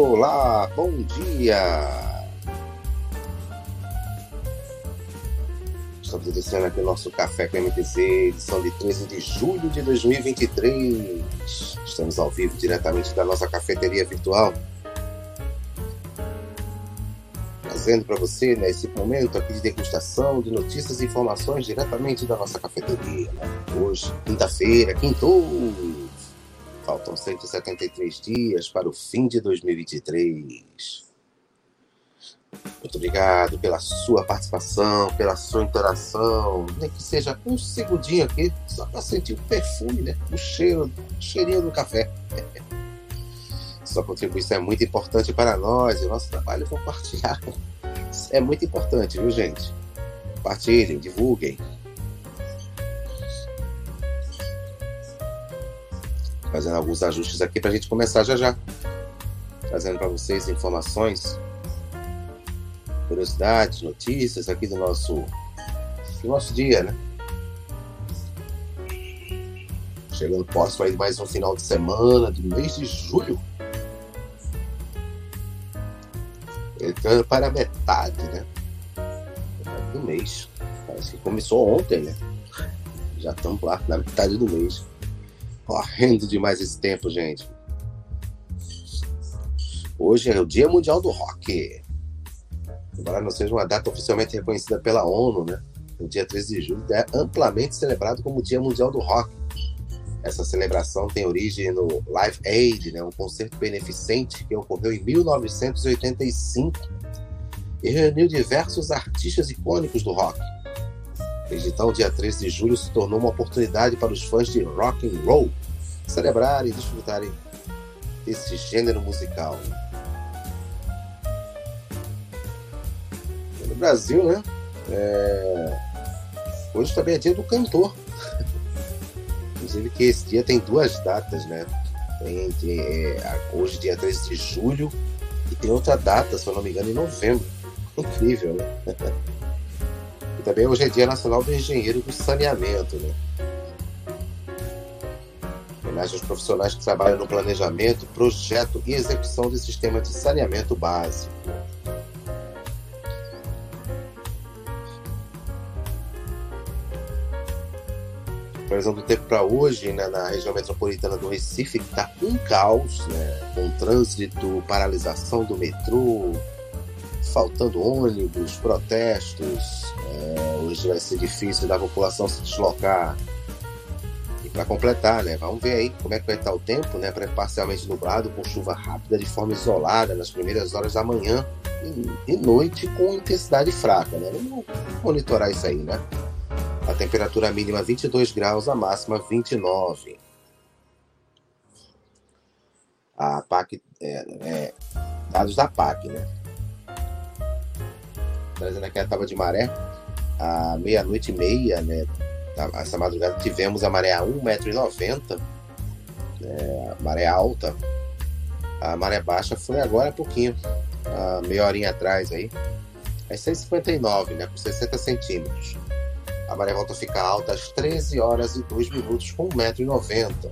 Olá, bom dia! Estamos iniciando aqui o nosso Café com MTC, edição de 13 de julho de 2023. Estamos ao vivo diretamente da nossa cafeteria virtual. Trazendo para você né, momento aqui de degustação de notícias e informações diretamente da nossa cafeteria. Né? Hoje, quinta-feira, quintou! Faltam 173 dias para o fim de 2023. Muito obrigado pela sua participação, pela sua interação. Nem que seja um segundinho aqui, só para sentir o perfume, né? o cheiro, o cheirinho do café. Sua contribuição é muito importante para nós e o nosso trabalho é compartilhar. É muito importante, viu, gente? Compartilhem, divulguem. Fazendo alguns ajustes aqui para a gente começar já já. Trazendo para vocês informações, curiosidades, notícias aqui do nosso, do nosso dia, né? Chegando próximo aí mais um final de semana do mês de julho. Entrando para a metade, né? Metade do mês. Parece que começou ontem, né? Já estamos lá na metade do mês correndo demais esse tempo, gente. Hoje é o Dia Mundial do Rock. Embora não seja uma data oficialmente reconhecida pela ONU, né? O dia 13 de julho é amplamente celebrado como Dia Mundial do Rock. Essa celebração tem origem no Live Aid, né? um concerto beneficente que ocorreu em 1985 e reuniu diversos artistas icônicos do rock então, dia 13 de julho se tornou uma oportunidade para os fãs de rock and roll celebrarem e desfrutarem desse gênero musical. No Brasil, né? É... Hoje também é dia do cantor. Inclusive que esse dia tem duas datas, né? Tem, tem é, hoje, dia 13 de julho, e tem outra data, se eu não me engano, em novembro. Incrível, né? também hoje é Dia Nacional do Engenheiro do Saneamento, né? Homenagem aos profissionais que trabalham no planejamento, projeto e execução de sistema de saneamento básico. previsão do tempo para hoje né, na região metropolitana do Recife está um caos, né, com trânsito, paralisação do metrô, faltando ônibus, protestos. É, hoje vai ser difícil da população se deslocar. E para completar, né? Vamos ver aí como é que vai estar o tempo, né? Parcialmente nublado, com chuva rápida de forma isolada nas primeiras horas da manhã e, e noite com intensidade fraca, né? Vamos monitorar isso aí, né? A temperatura mínima 22 graus, a máxima 29. A PAC, é, é, dados da PAC, né? Trazendo aqui a tábua de maré, à meia-noite e meia, né? Essa madrugada tivemos a maré a 1,90m, né, maré alta. A maré baixa foi agora há pouquinho, a meia horinha atrás aí. É 6,59, né? Com 60 centímetros. A maré volta a ficar alta às 13 horas e 2 minutos com 1,90m.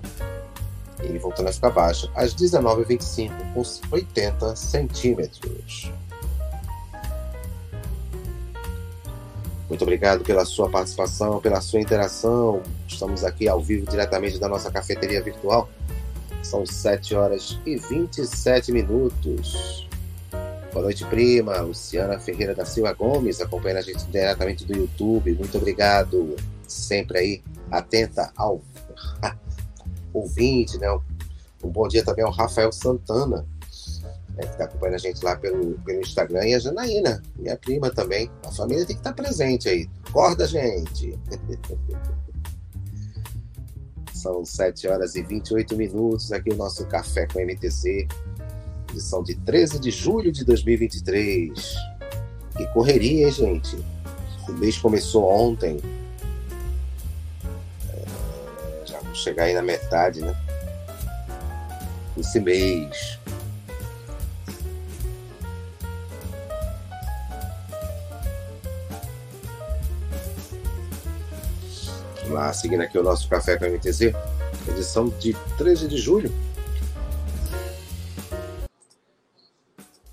E voltando a ficar baixa às 19h25 com 80 centímetros. Muito obrigado pela sua participação, pela sua interação. Estamos aqui ao vivo diretamente da nossa cafeteria virtual. São 7 horas e 27 minutos. Boa noite, prima. Luciana Ferreira da Silva Gomes, acompanhando a gente diretamente do YouTube. Muito obrigado. Sempre aí, atenta ao ouvinte, né? Um bom dia também ao Rafael Santana né, que está acompanhando a gente lá pelo, pelo Instagram, e a Janaína, minha prima também. A família tem que estar tá presente aí. Acorda, gente! São 7 horas e 28 minutos aqui o nosso Café com MTC, edição de 13 de julho de 2023. Que correria, hein, gente? O mês começou ontem. É, já vamos chegar aí na metade, né? Esse mês. Lá, seguindo aqui o nosso Café com a MTZ, edição de 13 de julho.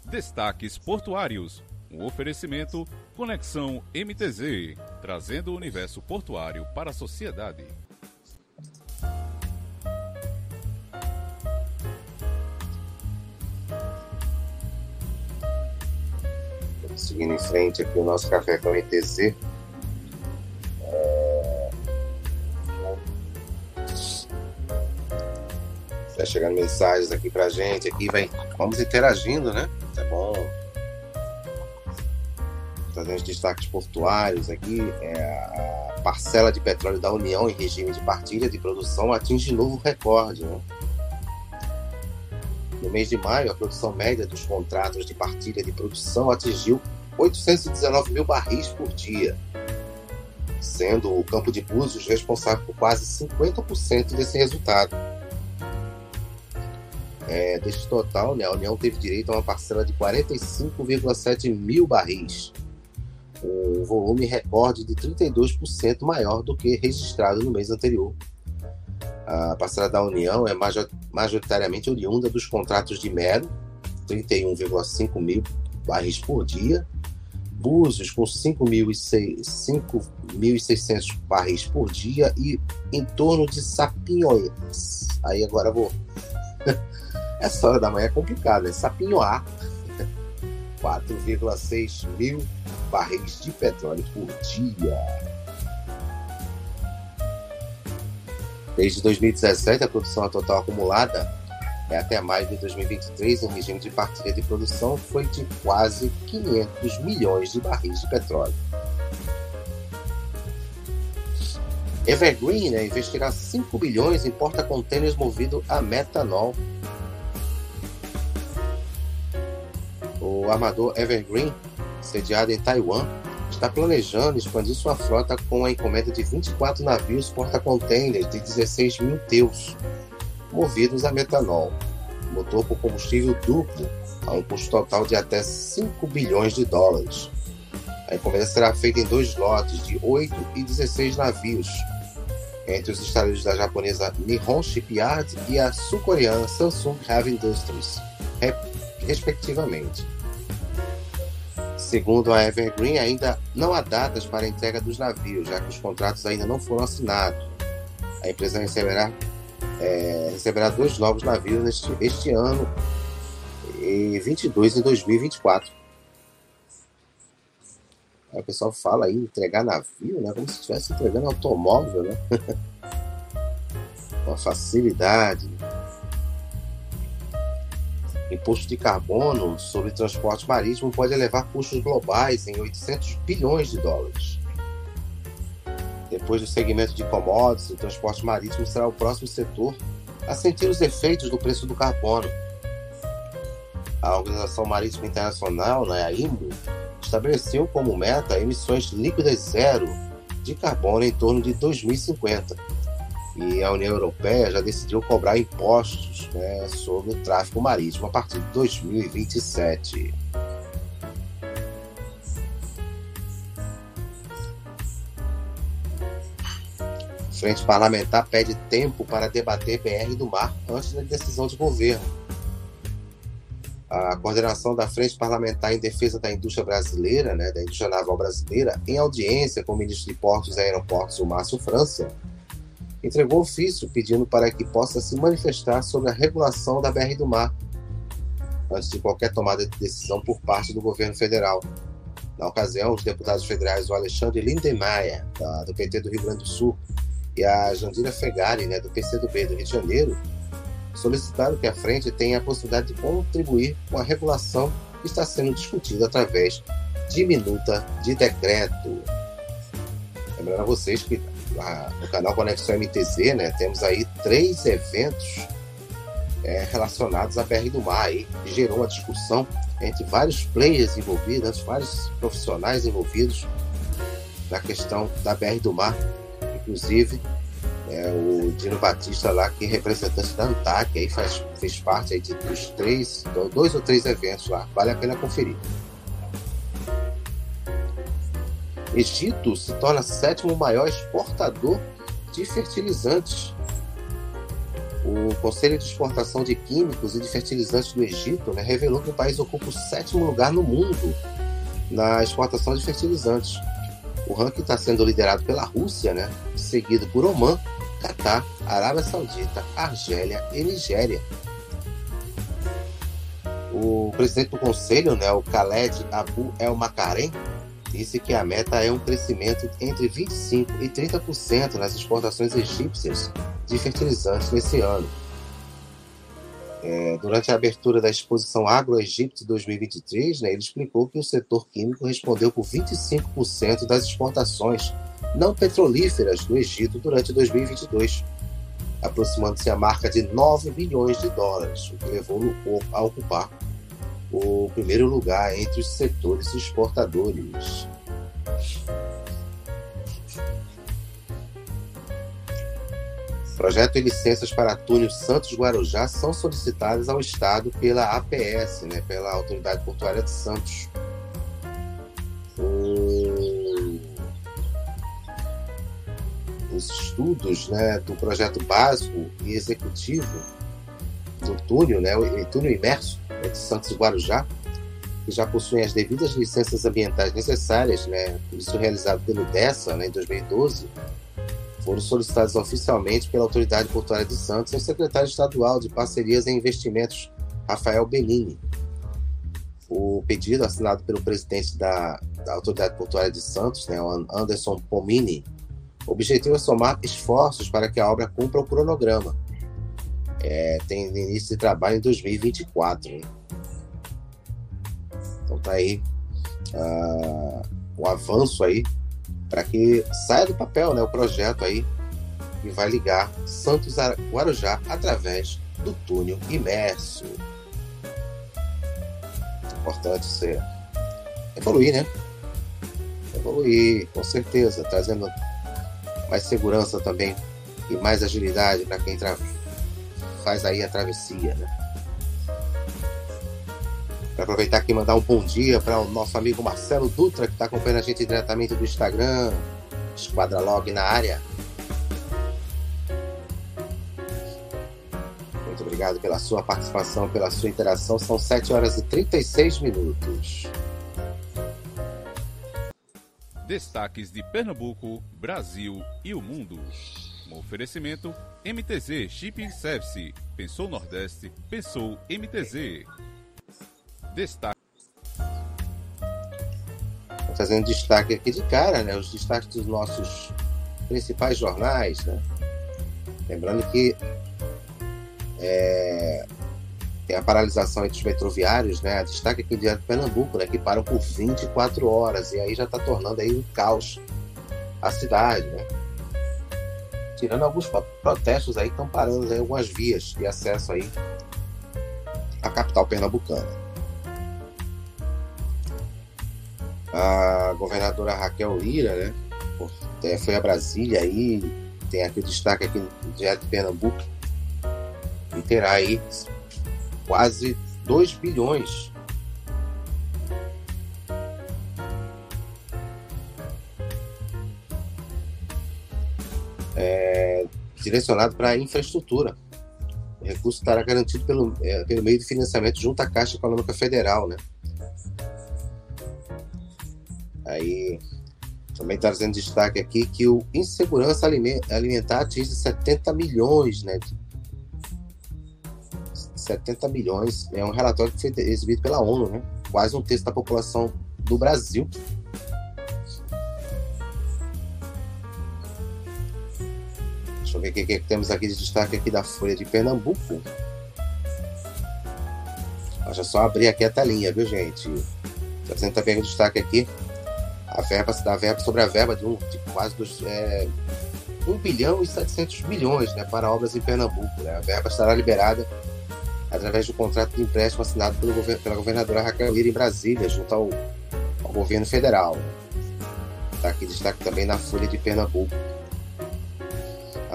Destaques Portuários. Um oferecimento Conexão MTZ, trazendo o universo portuário para a sociedade. Seguindo em frente aqui o nosso café com MTZ. Chegando mensagens aqui pra gente, aqui vem. Vamos interagindo, né? É bom. Trazendo os destaques portuários aqui. É a parcela de petróleo da União em regime de partilha de produção atinge novo recorde, né? No mês de maio, a produção média dos contratos de partilha de produção atingiu 819 mil barris por dia, sendo o Campo de Búzios responsável por quase 50% desse resultado. É, deste total, né, a União teve direito a uma parcela de 45,7 mil barris, um volume recorde de 32% maior do que registrado no mês anterior. A parcela da União é majoritariamente oriunda dos contratos de mero, 31,5 mil barris por dia, Búzios com 5.600 barris por dia e em torno de Sapinhoes. Aí agora vou Essa hora da manhã é complicado, é sapinhoar 4,6 mil barris de petróleo por dia. Desde 2017, a produção total acumulada é até maio de 2023, em regime de partilha de produção, foi de quase 500 milhões de barris de petróleo. Evergreen né, investirá 5 bilhões em porta-contêineres movido a metanol o armador Evergreen, sediado em Taiwan, está planejando expandir sua frota com a encomenda de 24 navios porta-containers de 16 mil teus, movidos a metanol, motor com combustível duplo, a um custo total de até 5 bilhões de dólares. A encomenda será feita em dois lotes de 8 e 16 navios, entre os estaleiros da japonesa Nihon Shipyard e a sul-coreana Samsung Heavy Industries, respectivamente. Segundo a Evergreen, ainda não há datas para a entrega dos navios, já que os contratos ainda não foram assinados. A empresa receberá, é, receberá dois novos navios neste, este ano e 22 em 2024. Aí o pessoal fala aí entregar navio, né? Como se estivesse entregando automóvel, né? Uma facilidade. Imposto de carbono sobre transporte marítimo pode elevar custos globais em 800 bilhões de dólares. Depois do segmento de commodities, o transporte marítimo será o próximo setor a sentir os efeitos do preço do carbono. A Organização Marítima Internacional, né, a IMO, estabeleceu como meta emissões líquidas zero de carbono em torno de 2050 e a União Europeia já decidiu cobrar impostos né, sobre o tráfego marítimo a partir de 2027. Frente parlamentar pede tempo para debater BR do Mar antes da decisão de governo. A coordenação da Frente Parlamentar em Defesa da Indústria Brasileira, né, da indústria naval brasileira, em audiência com o ministro de Portos e Aeroportos, o Márcio França, entregou ofício pedindo para que possa se manifestar sobre a regulação da BR do Mar, antes de qualquer tomada de decisão por parte do governo federal. Na ocasião, os deputados federais, o Alexandre Lindemeyer, do PT do Rio Grande do Sul, e a Jandira Fegari, né, do PCdoB do Rio de Janeiro, solicitaram que a frente tenha a possibilidade de contribuir com a regulação que está sendo discutida através de minuta de decreto. Lembrando a vocês que no canal Conexão MTZ, né, temos aí três eventos é, relacionados à BR do Mar, aí, que gerou uma discussão entre vários players envolvidos, vários profissionais envolvidos na questão da BR do Mar, inclusive é, o Dino Batista lá, que é representante da ANTAC, aí faz, fez parte aí de, dos três, dois ou três eventos lá, vale a pena conferir. Egito se torna sétimo maior exportador de fertilizantes. O Conselho de Exportação de Químicos e de Fertilizantes do Egito né, revelou que o país ocupa o sétimo lugar no mundo na exportação de fertilizantes. O ranking está sendo liderado pela Rússia, né, seguido por Oman, Catar, Arábia Saudita, Argélia e Nigéria. O presidente do conselho, né, o Khaled Abu El Makarem, disse que a meta é um crescimento entre 25% e 30% nas exportações egípcias de fertilizantes nesse ano. É, durante a abertura da exposição Agro-Egito 2023, né, ele explicou que o setor químico respondeu por 25% das exportações não petrolíferas do Egito durante 2022, aproximando-se a marca de 9 bilhões de dólares, o que levou-o a ocupar o primeiro lugar entre os setores exportadores. Projeto e licenças para túnel Santos Guarujá são solicitadas ao Estado pela APS, né, pela Autoridade Portuária de Santos. Os estudos né, do projeto básico e executivo do túnel, né, o túnel imerso né, de Santos Guarujá, que já possuem as devidas licenças ambientais necessárias, né, isso realizado pelo DESA né, em 2012, foram solicitados oficialmente pela Autoridade Portuária de Santos e o secretário estadual de Parcerias e Investimentos, Rafael Benini. O pedido, assinado pelo presidente da, da Autoridade Portuária de Santos, né, Anderson Pomini, objetivo é somar esforços para que a obra cumpra o cronograma. É, tem início de trabalho em 2024. Né? Então tá aí uh, o avanço aí para que saia do papel né, o projeto aí que vai ligar Santos a Guarujá através do túnel imerso. Importante ser evoluir, né? Evoluir, com certeza, trazendo mais segurança também e mais agilidade para quem faz aí a travessia, né? Para aproveitar aqui e mandar um bom dia para o nosso amigo Marcelo Dutra, que está acompanhando a gente diretamente do Instagram, Esquadra Log na área. Muito obrigado pela sua participação, pela sua interação. São 7 horas e 36 minutos. Destaques de Pernambuco, Brasil e o mundo. Oferecimento MTZ Shipping Service. Pensou Nordeste, pensou MTZ. Destaque. Fazendo destaque aqui de cara, né? Os destaques dos nossos principais jornais, né? Lembrando que é, tem a paralisação entre os metroviários, né? Destaque aqui direto de Pernambuco, né? Que param por 24 horas e aí já está tornando aí um caos a cidade, né? Tirando alguns protestos aí que estão parando aí algumas vias de acesso aí à capital pernambucana. A governadora Raquel Lira, né? É, foi a Brasília aí, tem aqui o destaque aqui no Diário de Pernambuco, e terá aí quase 2 bilhões é, direcionado para a infraestrutura. O recurso estará garantido pelo, é, pelo meio de financiamento junto à Caixa Econômica Federal, né? Aí também está trazendo destaque aqui que o insegurança alimentar atinge 70 milhões, né? 70 milhões. É um relatório que foi exibido pela ONU, né? Quase um terço da população do Brasil. Ver o que, que temos aqui de destaque aqui da Folha de Pernambuco. Deixa só abrir aqui a telinha, viu, gente? Trazendo também o destaque aqui a verba dá verba sobre a verba de, um, de quase dos, é, 1 bilhão e 700 milhões né, para obras em Pernambuco. Né? A verba estará liberada através do contrato de empréstimo assinado pelo, pela governadora Raquel Lira em Brasília, junto ao, ao governo federal. Está aqui destaque também na Folha de Pernambuco.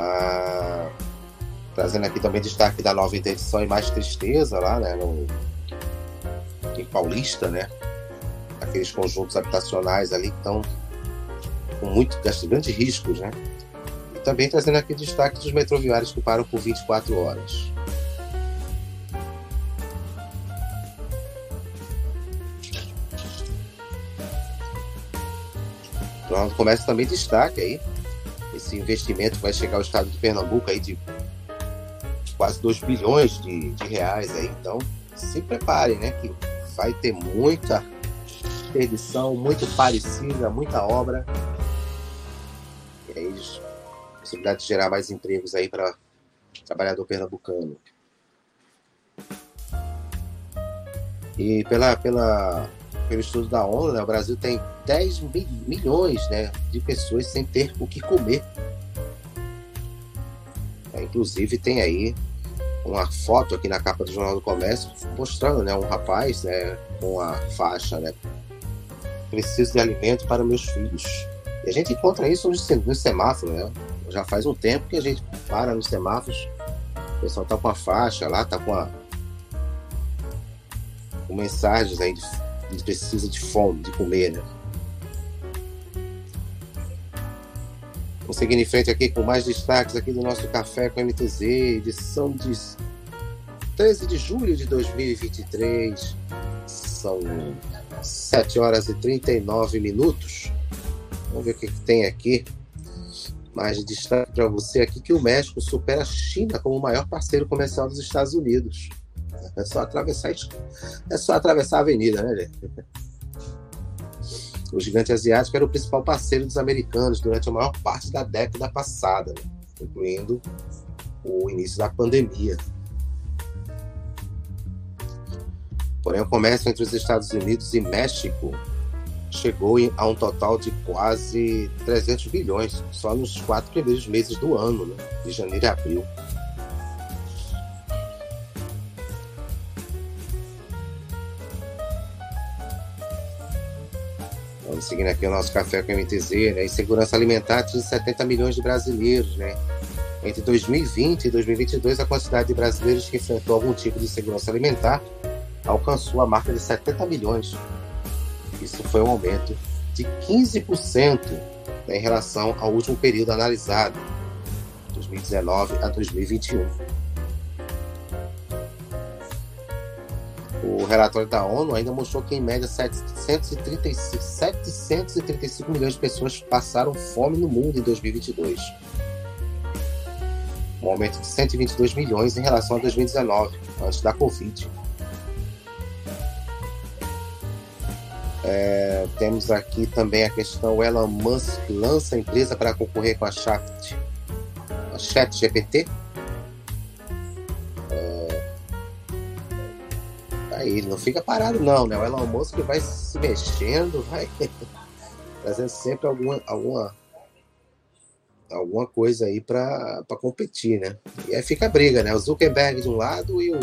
Ah, trazendo aqui também destaque da nova interdição e mais tristeza lá, né, no, em Paulista, né? aqueles conjuntos habitacionais ali que estão com muito grandes riscos, né? também trazendo aqui destaque dos metroviários que param por 24 horas. Então, começa também destaque aí. Esse investimento vai chegar ao estado de Pernambuco aí de quase 2 bilhões de, de reais aí. Então, se preparem, né? Que vai ter muita perdição, muito parecida, muita obra. E aí, possibilidade de gerar mais empregos aí para trabalhador pernambucano. E pela, pela, pelo estudo da ONU, né, o Brasil tem 10 milhões né, de pessoas sem ter o que comer. É, inclusive tem aí uma foto aqui na capa do Jornal do Comércio mostrando né, um rapaz né, com a faixa né, preciso de alimento para meus filhos. E a gente encontra isso nos, nos semáforos, né? Já faz um tempo que a gente para nos semáforos, o pessoal tá com a faixa lá, tá com a com mensagens aí de, de precisa de fome, de comer, né? Vamos seguindo em frente aqui com mais destaques aqui do nosso Café com MTZ, edição de 13 de julho de 2023. São 7 horas e 39 minutos. Vamos ver o que, que tem aqui. Mais de destaque para você aqui que o México supera a China como o maior parceiro comercial dos Estados Unidos. É só atravessar, é só atravessar a avenida, né, gente? O gigante asiático era o principal parceiro dos americanos durante a maior parte da década passada, né? incluindo o início da pandemia. Porém, o comércio entre os Estados Unidos e México chegou a um total de quase 300 bilhões só nos quatro primeiros meses do ano, né? de janeiro e abril. Vamos seguindo aqui o nosso café com MTZ, né? Insegurança alimentar atinge 70 milhões de brasileiros, né? Entre 2020 e 2022, a quantidade de brasileiros que enfrentou algum tipo de insegurança alimentar alcançou a marca de 70 milhões. Isso foi um aumento de 15% né, em relação ao último período analisado, 2019 a 2021. Relatório da ONU ainda mostrou que, em média, 735, 735 milhões de pessoas passaram fome no mundo em 2022. Um aumento de 122 milhões em relação a 2019, antes da Covid. É, temos aqui também a questão Elon Musk lança a empresa para concorrer com a Chat, a Chat GPT. Aí não fica parado não, né? O Elon Musk vai se mexendo, vai trazendo sempre alguma alguma alguma coisa aí para competir, né? E aí fica a briga, né? O Zuckerberg de um lado e o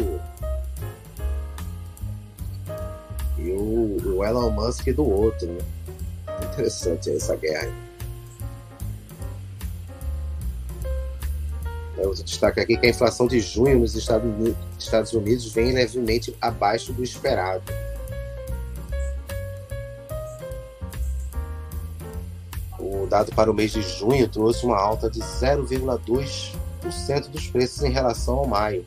e o, o Elon Musk do outro. Né? Interessante essa guerra. Eu destaque aqui que a inflação de junho nos Estados Unidos, Estados Unidos vem levemente abaixo do esperado. O dado para o mês de junho trouxe uma alta de 0,2% dos preços em relação ao maio,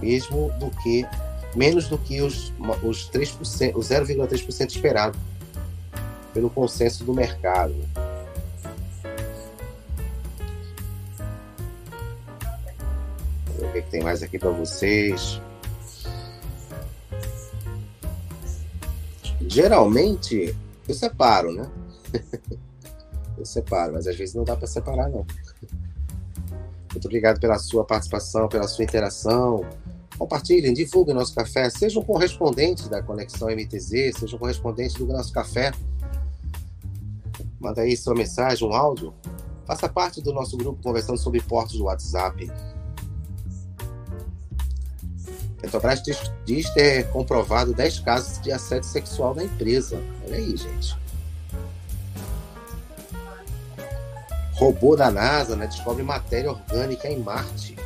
mesmo do que menos do que os, os 3%, o 0,3% esperado pelo consenso do mercado. Tem mais aqui para vocês. Geralmente eu separo, né? eu separo, mas às vezes não dá para separar não. Muito obrigado pela sua participação, pela sua interação. Compartilhem, divulguem nosso café, sejam correspondentes da Conexão MTZ, sejam correspondentes do nosso café. Manda aí sua mensagem, um áudio. Faça parte do nosso grupo conversando sobre portos do WhatsApp. Petrobras diz, diz ter comprovado 10 casos de assédio sexual na empresa. Olha aí, gente. Robô da NASA né, descobre matéria orgânica em Marte.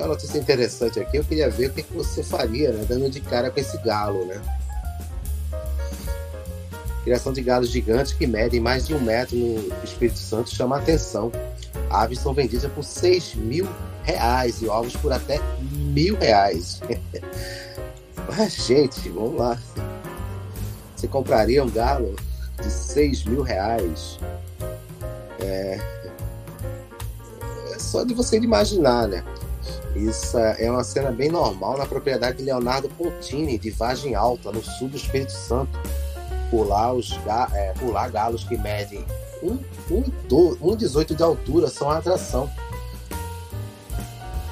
tem uma notícia interessante aqui. Eu queria ver o que, você faria, né? Dando de cara com esse galo, né? Criação de galos gigantes que medem mais de um metro no Espírito Santo chama a atenção. Aves são vendidas por 6 mil reais e ovos por até mil reais. Mas, gente, vamos lá. Você compraria um galo de 6 mil reais? É... é só de você imaginar, né? Isso é uma cena bem normal na propriedade de Leonardo Pontini, de Vargem Alta, no sul do Espírito Santo. Por lá, os é, por lá galos que medem 1,18 de altura são a atração.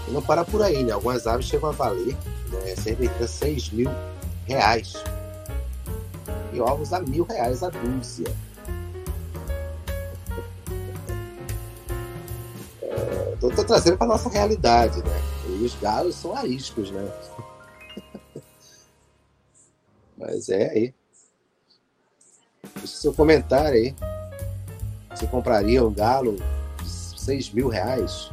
E não para por aí, né? Algumas aves chegam a valer né, cerca de 6 mil reais. E ovos a mil reais a dúzia. É, tô, tô trazendo para nossa realidade, né? E os galos são ariscos, né? Mas é aí. Deixe seu comentário aí. Você compraria um galo de 6 mil reais?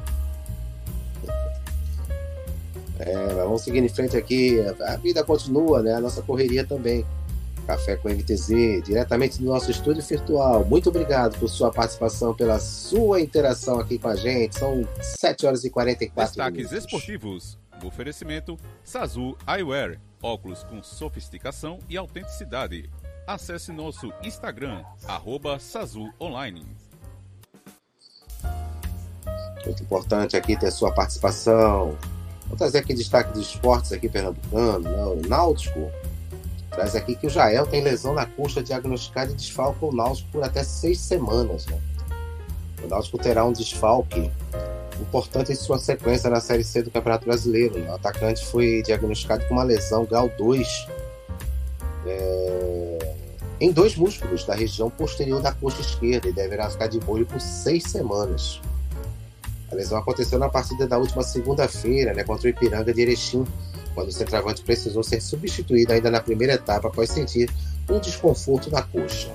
É, vamos seguir em frente aqui. A vida continua, né? A nossa correria também. Café com MTZ, diretamente do nosso estúdio virtual. Muito obrigado por sua participação, pela sua interação aqui com a gente. São 7 horas e 44 Destaques minutos. esportivos. O oferecimento Sazu Eyewear. Óculos com sofisticação e autenticidade. Acesse nosso Instagram, arroba Sazu Online. Muito importante aqui ter sua participação. Vou trazer aqui destaque dos esportes aqui pernambucano, né? o Náutico. Traz aqui que o Jael tem lesão na coxa diagnosticada e desfalca o Náutico por até seis semanas. Né? O Náutico terá um desfalque importante em sua sequência na Série C do Campeonato Brasileiro. Né? O atacante foi diagnosticado com uma lesão grau 2 é... em dois músculos da região posterior da coxa esquerda e deverá ficar de molho por seis semanas. A lesão aconteceu na partida da última segunda-feira, né, contra o Ipiranga de Erechim, quando o centroavante precisou ser substituído ainda na primeira etapa após sentir um desconforto na coxa.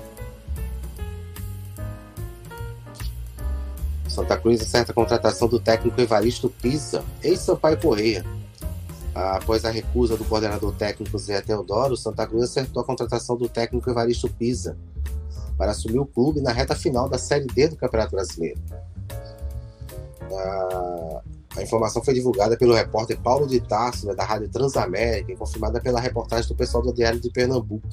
Santa Cruz acerta a contratação do técnico Evaristo Pisa, ex-Sampaio Correia. Após a recusa do coordenador técnico Zé Teodoro, Santa Cruz acertou a contratação do técnico Evaristo Pisa para assumir o clube na reta final da Série D do Campeonato Brasileiro. A, a informação foi divulgada pelo repórter Paulo de Tarso, né, da Rádio Transamérica, e confirmada pela reportagem do pessoal do Diário de Pernambuco.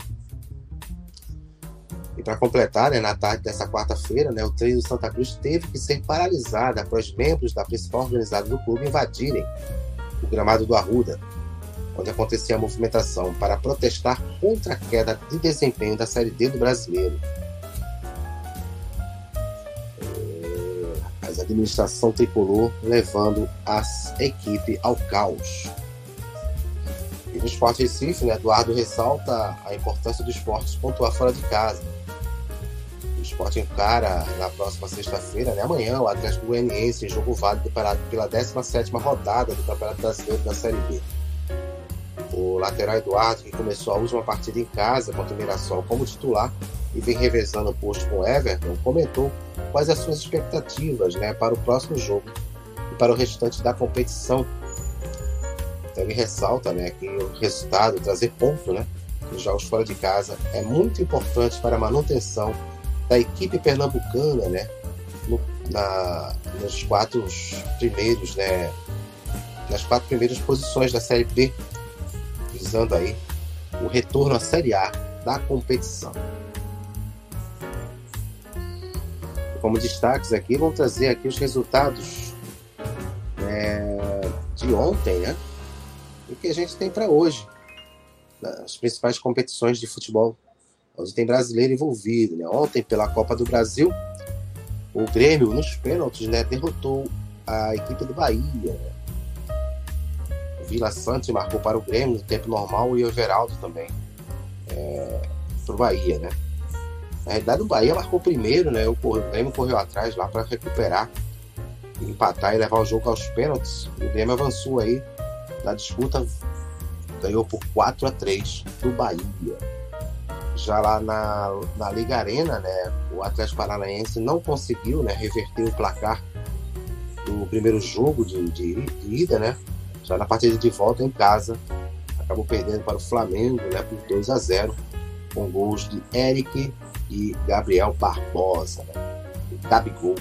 E para completar, né, na tarde dessa quarta-feira, né, o treino do Santa Cruz teve que ser paralisado após membros da principal organizada do clube invadirem o gramado do Arruda, onde acontecia a movimentação, para protestar contra a queda de desempenho da Série D do brasileiro. a administração tricolor levando a equipe ao caos. E no Esporte Recife, né, Eduardo ressalta a importância do esporte pontuar fora de casa. Esporte encara na próxima sexta-feira, né, amanhã, o Atlético Goianiense jogo válido pela 17ª rodada do Campeonato Brasileiro da Série B. O lateral Eduardo, que começou a última partida em casa contra o Mirassol como titular e vem revezando o posto com o Everton, comentou quais as suas expectativas né, para o próximo jogo e para o restante da competição. Então ele ressalta né, que o resultado, trazer ponto né, nos jogos fora de casa, é muito importante para a manutenção da equipe pernambucana né, no, na, nos quatro primeiros, né, nas quatro primeiras posições da Série B, visando aí o retorno à Série A da competição. como destaques aqui, vamos trazer aqui os resultados é, de ontem, né? E que a gente tem para hoje. As principais competições de futebol, onde tem brasileiro envolvido. Né? Ontem, pela Copa do Brasil, o Grêmio, nos pênaltis, né, derrotou a equipe do Bahia. O Vila Santos marcou para o Grêmio no tempo normal e o Everaldo também é, para o Bahia, né? Na realidade, o Bahia marcou primeiro, né? O Grêmio correu atrás lá para recuperar, empatar e levar o jogo aos pênaltis. O Grêmio avançou aí na disputa, ganhou por 4 a 3 do Bahia. Já lá na, na Liga Arena, né? O Atlético Paranaense não conseguiu né, reverter o placar do primeiro jogo de, de, de ida, né? Já na partida de volta em casa, acabou perdendo para o Flamengo, né? Por 2 a 0 com gols de Eric e Gabriel Barbosa, né? Gabigol.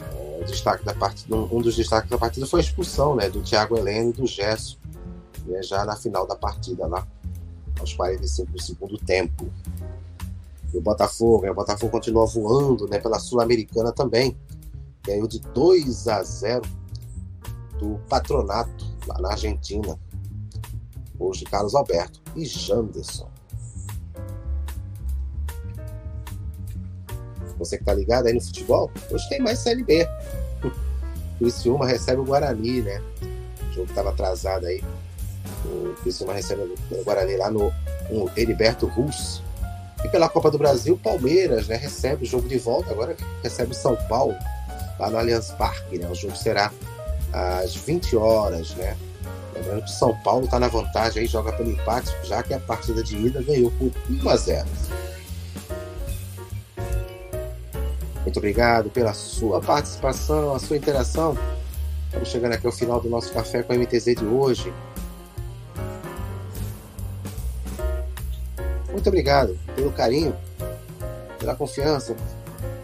É, destaque da partida, um dos destaques da partida foi a expulsão né, do Thiago Heleno e do Gesso, né, já na final da partida, lá aos 45 do segundo tempo. E o Botafogo, né, o Botafogo continua voando né, pela Sul-Americana também. Ganhou de 2 a 0 do Patronato, lá na Argentina. Hoje, Carlos Alberto e Janderson. Você que tá ligado aí no futebol, hoje tem mais Série B. Criciúma recebe o Guarani, né? O jogo estava atrasado aí. O Criciúma recebe Guarani lá no, no Heriberto Russo. E pela Copa do Brasil, Palmeiras, né? Recebe o jogo de volta, agora recebe o São Paulo, lá no Allianz Parque, né? O jogo será às 20 horas, né? Lembrando que o São Paulo está na vantagem aí, joga pelo empate, já que a partida de ida ganhou por 1 a 0. Muito obrigado pela sua participação, a sua interação. Estamos chegando aqui ao final do nosso café com a MTZ de hoje. Muito obrigado pelo carinho, pela confiança.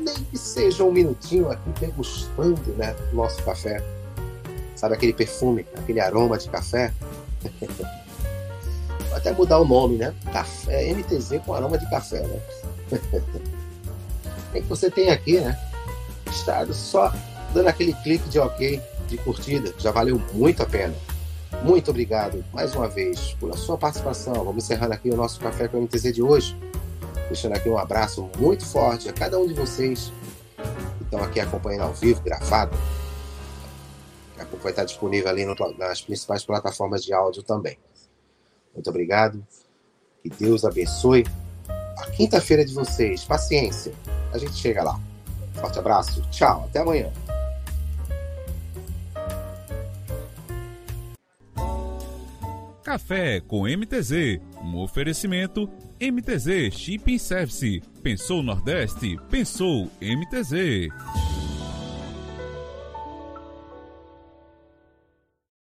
Nem que seja um minutinho aqui degustando né, nosso café. Sabe aquele perfume, aquele aroma de café? Vou até mudar o nome, né? Café MTZ com aroma de café, né? é que você tem aqui, né? Estado só dando aquele clique de ok, de curtida, já valeu muito a pena. Muito obrigado mais uma vez pela sua participação. Vamos encerrando aqui o nosso Café com MTZ de hoje. Deixando aqui um abraço muito forte a cada um de vocês que estão aqui acompanhando ao vivo, gravado. A vai estar disponível ali no, nas principais plataformas de áudio também. Muito obrigado. Que Deus abençoe a quinta-feira de vocês. Paciência a gente chega lá. Forte abraço, tchau, até amanhã. Café com MTZ, um oferecimento MTZ Shipping Service. Pensou Nordeste? Pensou MTZ.